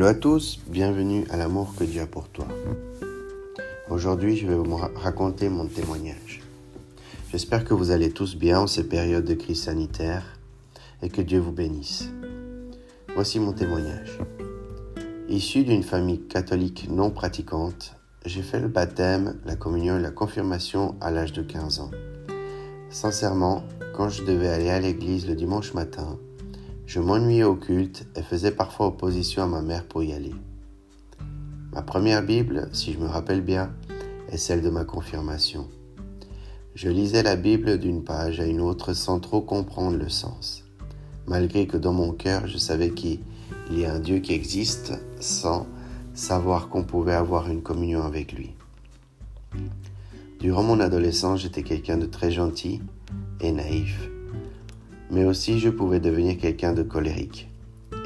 Hello à tous, bienvenue à l'amour que Dieu a pour toi. Aujourd'hui, je vais vous raconter mon témoignage. J'espère que vous allez tous bien en ces périodes de crise sanitaire et que Dieu vous bénisse. Voici mon témoignage. Issu d'une famille catholique non pratiquante, j'ai fait le baptême, la communion et la confirmation à l'âge de 15 ans. Sincèrement, quand je devais aller à l'église le dimanche matin, je m'ennuyais au culte et faisais parfois opposition à ma mère pour y aller. Ma première Bible, si je me rappelle bien, est celle de ma confirmation. Je lisais la Bible d'une page à une autre sans trop comprendre le sens, malgré que dans mon cœur je savais qu'il y a un Dieu qui existe sans savoir qu'on pouvait avoir une communion avec lui. Durant mon adolescence, j'étais quelqu'un de très gentil et naïf mais aussi je pouvais devenir quelqu'un de colérique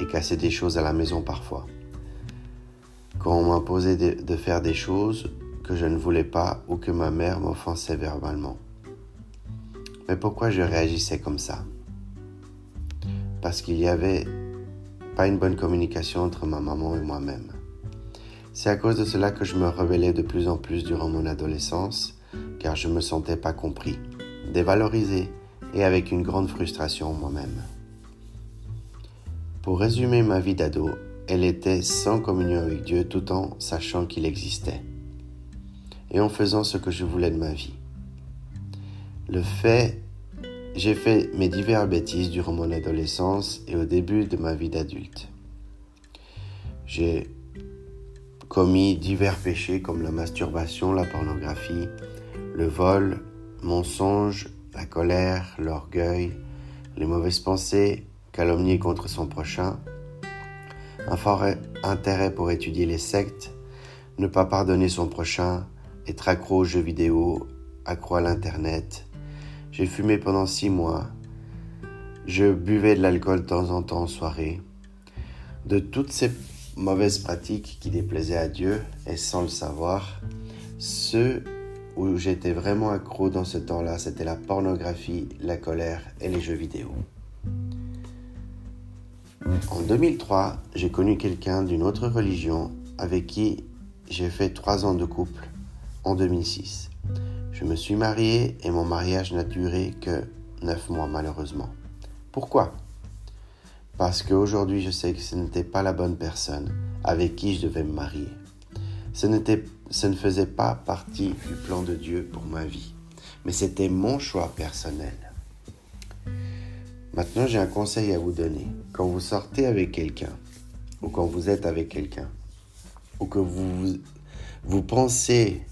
et casser des choses à la maison parfois. Quand on m'imposait de, faire des choses que je ne voulais pas ou que ma mère m'offensait verbalement. Mais pourquoi je réagissais comme ça? Parce qu'il n'y avait pas une bonne communication entre ma maman et moi-même. C'est à cause de cela que je me rebellais de plus en plus durant mon adolescence, car je me sentais pas compris, dévalorisé et avec une grande frustration moi-même. Pour résumer ma vie d'ado, elle était sans communion avec Dieu tout en sachant qu'il existait et en faisant ce que je voulais de ma vie. Le fait, j'ai fait mes diverses bêtises durant mon adolescence et au début de ma vie d'adulte. J'ai commis divers péchés comme la masturbation, la pornographie, le vol, mensonge, la colère, l'orgueil, les mauvaises pensées, calomnier contre son prochain, un fort intérêt pour étudier les sectes, ne pas pardonner son prochain, être accro aux jeux vidéo, accro à l'internet. J'ai fumé pendant six mois. Je buvais de l'alcool de temps en temps en soirée. De toutes ces mauvaises pratiques qui déplaisaient à Dieu et sans le savoir, ceux où j'étais vraiment accro dans ce temps-là, c'était la pornographie, la colère et les jeux vidéo. En 2003, j'ai connu quelqu'un d'une autre religion avec qui j'ai fait trois ans de couple en 2006. Je me suis marié et mon mariage n'a duré que neuf mois malheureusement. Pourquoi? Parce qu'aujourd'hui je sais que ce n'était pas la bonne personne avec qui je devais me marier. Ce, ne faisait pas partie du plan de Dieu pour ma vie, mais c'était mon choix personnel. Maintenant, j'ai un conseil à vous donner. Quand vous sortez avec quelqu'un, ou quand vous êtes avec quelqu'un, ou que vous, vous pensez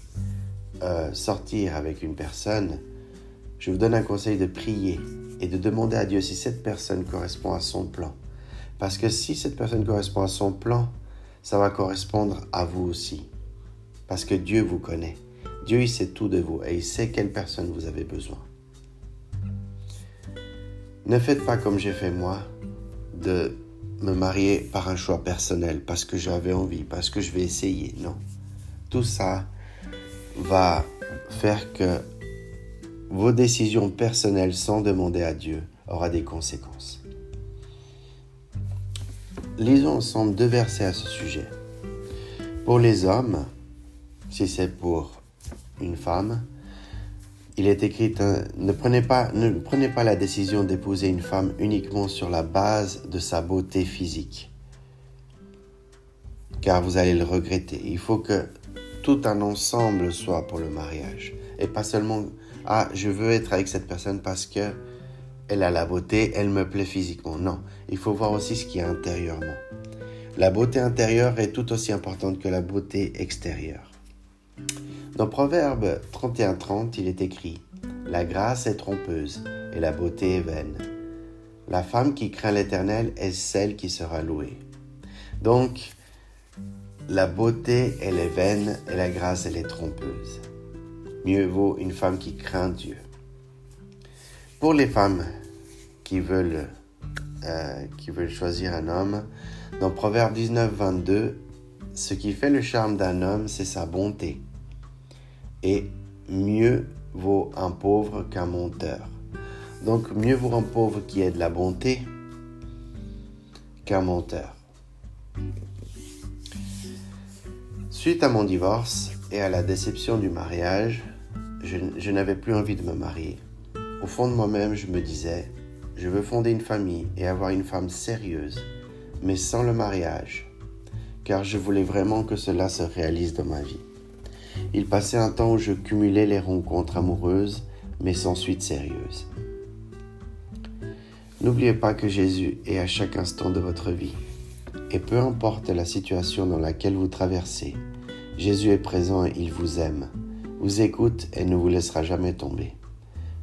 euh, sortir avec une personne, je vous donne un conseil de prier et de demander à Dieu si cette personne correspond à son plan. Parce que si cette personne correspond à son plan, ça va correspondre à vous aussi. Parce que Dieu vous connaît. Dieu, il sait tout de vous et il sait quelle personne vous avez besoin. Ne faites pas comme j'ai fait moi, de me marier par un choix personnel, parce que j'avais envie, parce que je vais essayer. Non. Tout ça va faire que vos décisions personnelles sans demander à Dieu aura des conséquences. Lisons ensemble deux versets à ce sujet. Pour les hommes, si c'est pour une femme, il est écrit ne prenez pas ne prenez pas la décision d'épouser une femme uniquement sur la base de sa beauté physique car vous allez le regretter. Il faut que tout un ensemble soit pour le mariage et pas seulement ah je veux être avec cette personne parce que elle a la beauté, elle me plaît physiquement. Non, il faut voir aussi ce qui est intérieurement. La beauté intérieure est tout aussi importante que la beauté extérieure. Dans Proverbe 31-30, il est écrit La grâce est trompeuse et la beauté est vaine. La femme qui craint l'Éternel est celle qui sera louée. Donc, la beauté, elle est vaine et la grâce, elle est trompeuse. Mieux vaut une femme qui craint Dieu. Pour les femmes qui veulent, euh, qui veulent choisir un homme, dans Proverbe 19, 22, ce qui fait le charme d'un homme, c'est sa bonté et mieux vaut un pauvre qu'un menteur. Donc mieux vaut un pauvre qui ait de la bonté qu'un menteur. Suite à mon divorce et à la déception du mariage, je, je n'avais plus envie de me marier. Au fond de moi-même, je me disais, je veux fonder une famille et avoir une femme sérieuse, mais sans le mariage, car je voulais vraiment que cela se réalise dans ma vie. Il passait un temps où je cumulais les rencontres amoureuses, mais sans suite sérieuse. N'oubliez pas que Jésus est à chaque instant de votre vie. Et peu importe la situation dans laquelle vous traversez, Jésus est présent et il vous aime, vous écoute et ne vous laissera jamais tomber.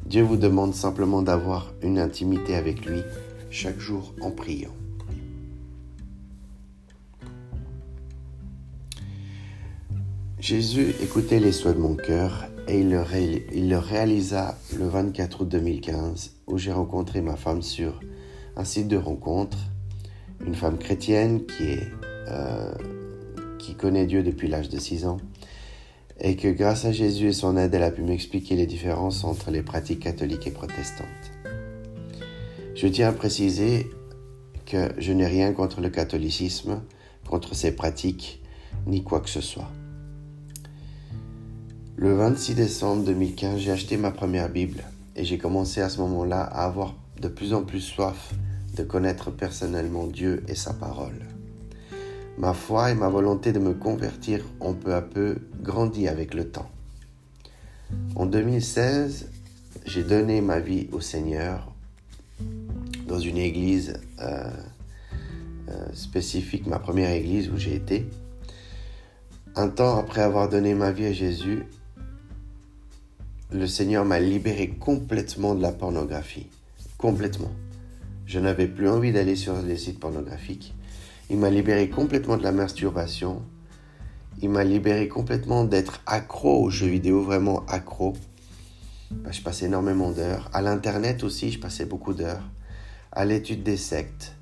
Dieu vous demande simplement d'avoir une intimité avec lui chaque jour en priant. Jésus écoutait les souhaits de mon cœur et il le, le, réalisa le 24 août 2015 où j'ai rencontré ma femme sur un site de rencontre, une femme chrétienne qui, euh, qui connaît Dieu depuis l'âge de 6 ans et que grâce à Jésus et son aide, elle a pu m'expliquer les différences entre les pratiques catholiques et protestantes. Je tiens à préciser que je n'ai rien contre le catholicisme, contre ses pratiques, ni quoi que ce soit. Le 26 décembre 2015, j'ai acheté ma première Bible et j'ai commencé à ce moment-là à avoir de plus en plus soif de connaître personnellement Dieu et sa parole. Ma foi et ma volonté de me convertir ont peu à peu grandi avec le temps. En 2016, j'ai donné ma vie au Seigneur dans une église euh, euh, spécifique, ma première église où j'ai été. Un temps après avoir donné ma vie à Jésus, le Seigneur m'a libéré complètement de la pornographie. Complètement. Je n'avais plus envie d'aller sur les sites pornographiques. Il m'a libéré complètement de la masturbation. Il m'a libéré complètement d'être accro aux jeux vidéo, vraiment accro. Bah, je passais énormément d'heures. À l'Internet aussi, je passais beaucoup d'heures. À l'étude des sectes.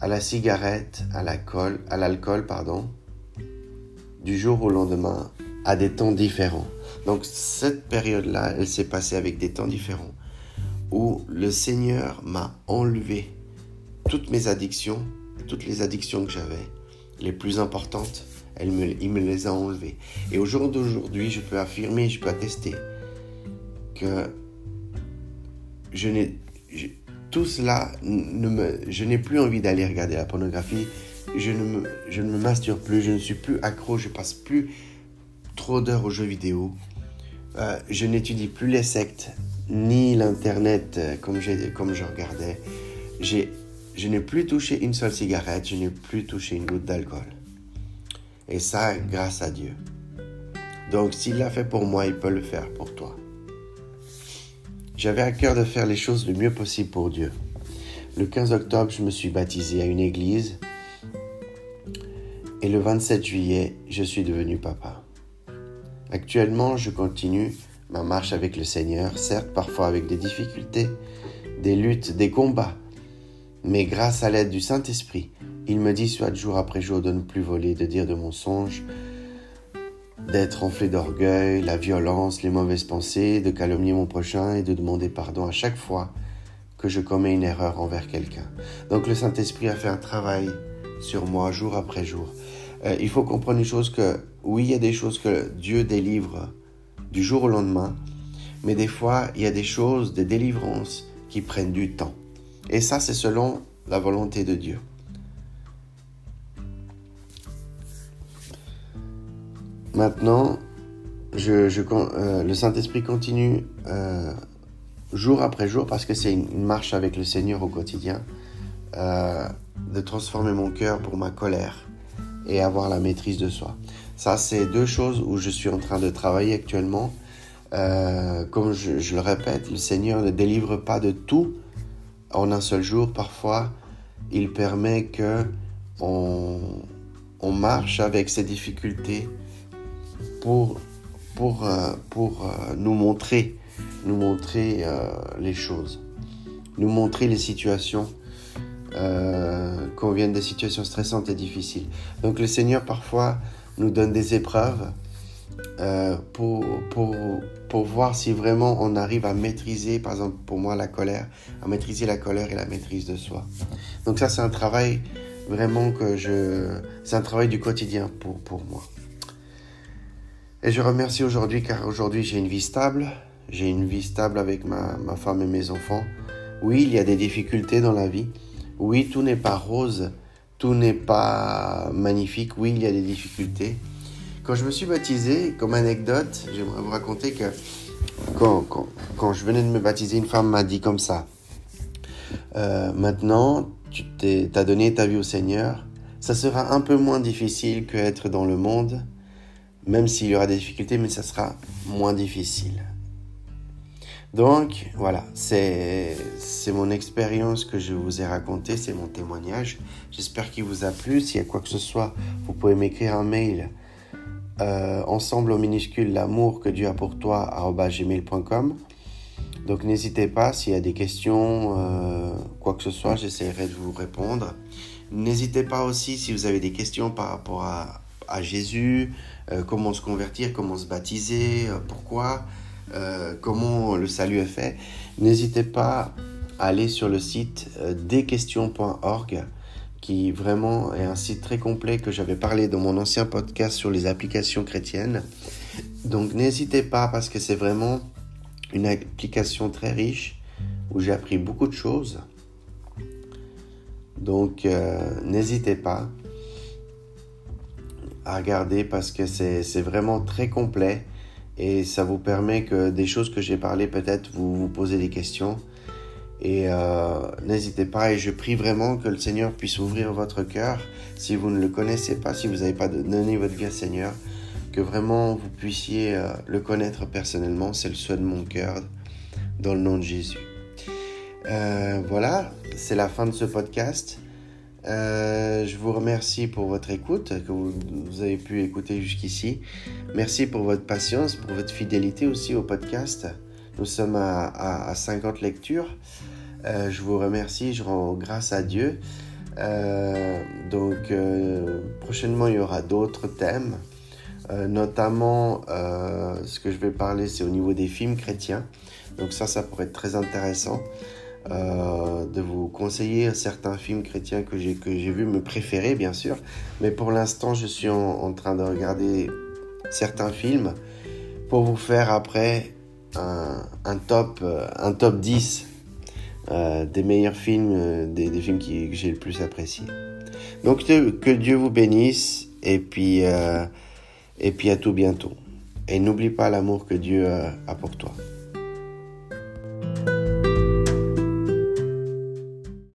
À la cigarette, à l'alcool, à l'alcool, pardon. Du jour au lendemain, à des temps différents. Donc cette période-là, elle s'est passée avec des temps différents où le Seigneur m'a enlevé toutes mes addictions, toutes les addictions que j'avais, les plus importantes, elle me, il me les a enlevées. Et au jour d'aujourd'hui, je peux affirmer, je peux attester que je n'ai tout cela ne me, je n'ai plus envie d'aller regarder la pornographie. Je ne, me, je ne me masturbe plus, je ne suis plus accro, je passe plus trop d'heures aux jeux vidéo. Euh, je n'étudie plus les sectes, ni l'Internet euh, comme, comme je regardais. Je n'ai plus touché une seule cigarette, je n'ai plus touché une goutte d'alcool. Et ça, grâce à Dieu. Donc s'il l'a fait pour moi, il peut le faire pour toi. J'avais à cœur de faire les choses le mieux possible pour Dieu. Le 15 octobre, je me suis baptisé à une église. Et le 27 juillet, je suis devenu papa. Actuellement, je continue ma marche avec le Seigneur, certes parfois avec des difficultés, des luttes, des combats, mais grâce à l'aide du Saint-Esprit, il me dissuade jour après jour de ne plus voler, de dire de mensonges, d'être enflé d'orgueil, la violence, les mauvaises pensées, de calomnier mon prochain et de demander pardon à chaque fois que je commets une erreur envers quelqu'un. Donc le Saint-Esprit a fait un travail sur moi jour après jour. Euh, il faut comprendre une chose que oui, il y a des choses que Dieu délivre du jour au lendemain, mais des fois, il y a des choses, des délivrances qui prennent du temps. Et ça, c'est selon la volonté de Dieu. Maintenant, euh, le Saint-Esprit continue euh, jour après jour, parce que c'est une, marche avec le Seigneur au quotidien, de transformer mon cœur pour ma colère et avoir la maîtrise de soi. Ça, c'est deux choses où je suis en train de travailler actuellement. Euh, comme je, le répète, le Seigneur ne délivre pas de tout en un seul jour. Parfois, il permet que on, marche avec ces difficultés pour, pour, euh, pour euh, nous montrer, nous montrer les choses, nous montrer les situations euh, qu'on vienne des situations stressantes et difficiles. Donc le Seigneur parfois nous donne des épreuves euh, pour, pour, pour voir si vraiment on arrive à maîtriser, par exemple pour moi la colère, à maîtriser la colère et la maîtrise de soi. Donc ça c'est un travail vraiment que je... C'est un travail du quotidien pour, pour moi. Et je remercie aujourd'hui car aujourd'hui j'ai une vie stable, j'ai une vie stable avec ma, ma femme et mes enfants. Oui, il y a des difficultés dans la vie. Oui, tout n'est pas rose, tout n'est pas magnifique. Oui, il y a des difficultés. Quand je me suis baptisé, comme anecdote, j'aimerais vous raconter que quand, quand, quand, je venais de me baptiser, une femme m'a dit comme ça. Euh, maintenant, tu as donné ta vie au Seigneur. Ça sera un peu moins difficile que être dans le monde, même s'il y aura des difficultés, mais ça sera moins difficile. Donc voilà, c'est mon expérience que je vous ai racontée, c'est mon témoignage. J'espère qu'il vous a plu. S'il y a quoi que ce soit, vous pouvez m'écrire un mail euh, ensemble au minuscule l'amour que Dieu a pour toi. Donc n'hésitez pas s'il y a des questions, euh, quoi que ce soit, j'essaierai de vous répondre. N'hésitez pas aussi si vous avez des questions par rapport à, à Jésus, euh, comment se convertir, comment se baptiser, pourquoi. Euh, comment le salut est fait, n'hésitez pas à aller sur le site euh, desquestions.org qui vraiment est un site très complet que j'avais parlé dans mon ancien podcast sur les applications chrétiennes. Donc n'hésitez pas parce que c'est vraiment une application très riche où j'ai appris beaucoup de choses. Donc euh, n'hésitez pas à regarder parce que c'est vraiment très complet et ça vous permet que des choses que j'ai parlé peut-être vous vous posez des questions. Et euh, n'hésitez pas et je prie vraiment que le Seigneur puisse ouvrir votre cœur. Si vous ne le connaissez pas si vous n'avez pas donné votre vie au Seigneur que vraiment vous puissiez euh, le connaître personnellement. C'est le souhait de mon cœur dans le nom de Jésus. Euh, voilà c'est la fin de ce podcast euh, je vous remercie pour votre écoute, que vous, avez pu écouter jusqu'ici. Merci pour votre patience, pour votre fidélité aussi au podcast. Nous sommes à, 50 lectures. Euh, je vous remercie, je rends grâce à Dieu. Euh, donc prochainement, il y aura d'autres thèmes. notamment, ce que je vais parler, c'est au niveau des films chrétiens. Donc ça, ça pourrait être très intéressant. Euh, de vous conseiller certains films chrétiens que j'ai que j'ai vu me préférer bien sûr. Mais pour l'instant je suis en, train de regarder certains films pour vous faire après un, top un top 10 euh, des meilleurs films euh, des, films qui, que j'ai le plus apprécié donc que Dieu vous bénisse et puis et puis à tout bientôt. Et n'oublie pas l'amour que Dieu a pour toi